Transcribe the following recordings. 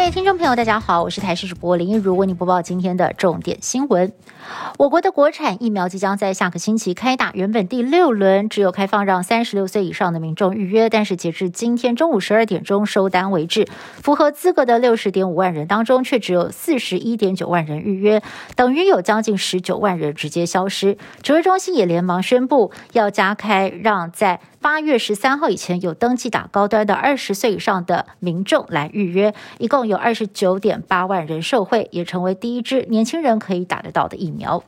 各位听众朋友，大家好，我是台视主播林一如，为您播报今天的重点新闻。我国的国产疫苗即将在下个星期开打，原本第六轮只有开放让三十六岁以上的民众预约，但是截至今天中午十二点钟收单为止，符合资格的六十点五万人当中，却只有四十一点九万人预约，等于有将近十九万人直接消失。指挥中心也连忙宣布要加开，让在八月十三号以前有登记打高端的二十岁以上的民众来预约，一共有二十九点八万人受惠，也成为第一支年轻人可以打得到的疫苗。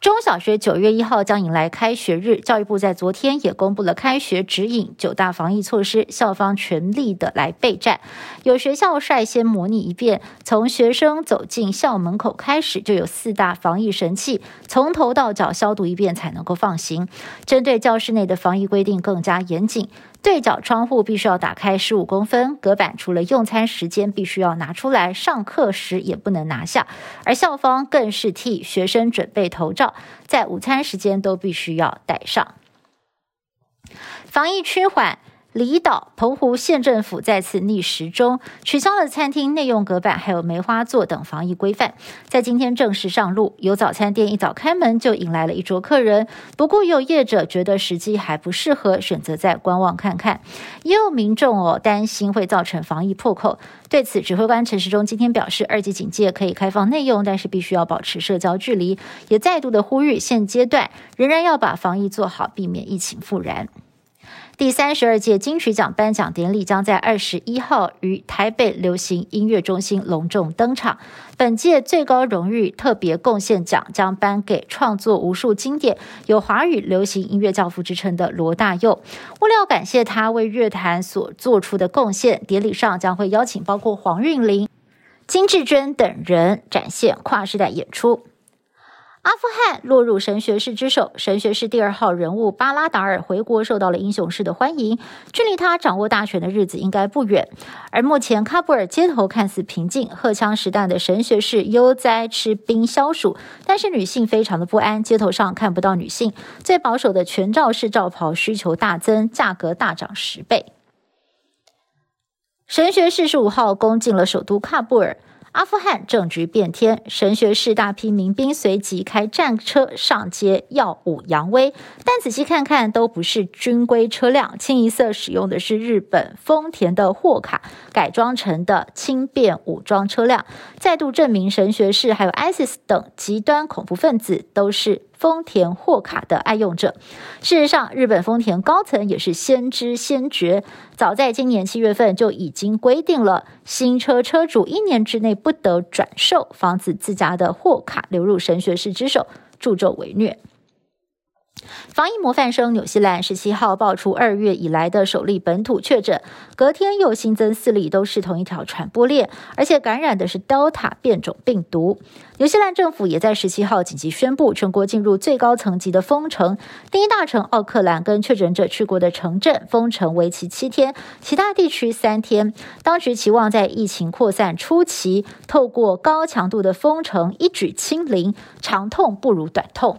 中小学九月一号将迎来开学日，教育部在昨天也公布了开学指引，九大防疫措施，校方全力的来备战。有学校率先模拟一遍，从学生走进校门口开始，就有四大防疫神器，从头到脚消毒一遍才能够放行。针对教室内的防疫规定更加严谨。对角窗户必须要打开十五公分，隔板除了用餐时间必须要拿出来，上课时也不能拿下。而校方更是替学生准备头罩，在午餐时间都必须要戴上。防疫趋缓。离岛、澎湖县政府再次逆时钟取消了餐厅内用隔板，还有梅花座等防疫规范，在今天正式上路。有早餐店一早开门就引来了一桌客人，不过有业者觉得时机还不适合，选择再观望看看。也有民众哦担心会造成防疫破口，对此，指挥官陈时中今天表示，二级警戒可以开放内用，但是必须要保持社交距离，也再度的呼吁现阶段仍然要把防疫做好，避免疫情复燃。第三十二届金曲奖颁奖典礼将在二十一号于台北流行音乐中心隆重登场。本届最高荣誉特别贡献奖将颁给创作无数经典、有华语流行音乐教父之称的罗大佑。为了感谢他为乐坛所做出的贡献，典礼上将会邀请包括黄韵玲、金志娟等人展现跨世代演出。阿富汗落入神学士之手，神学士第二号人物巴拉达尔回国，受到了英雄式的欢迎。距离他掌握大权的日子应该不远。而目前喀布尔街头看似平静，荷枪实弹的神学士悠哉吃冰消暑，但是女性非常的不安，街头上看不到女性。最保守的全罩式罩袍需求大增，价格大涨十倍。神学士十五号攻进了首都喀布尔。阿富汗政局变天，神学士大批民兵随即开战车上街耀武扬威，但仔细看看都不是军规车辆，清一色使用的是日本丰田的货卡改装成的轻便武装车辆，再度证明神学士还有 ISIS 等极端恐怖分子都是。丰田货卡的爱用者，事实上，日本丰田高层也是先知先觉，早在今年七月份就已经规定了，新车车主一年之内不得转售，防止自家的货卡流入神学士之手，助纣为虐。防疫模范生纽西兰十七号爆出二月以来的首例本土确诊，隔天又新增四例，都是同一条传播链，而且感染的是 Delta 变种病毒。纽西兰政府也在十七号紧急宣布全国进入最高层级的封城，第一大城奥克兰跟确诊者去过的城镇封城为期七天，其他地区三天。当局期望在疫情扩散初期，透过高强度的封城一举清零，长痛不如短痛。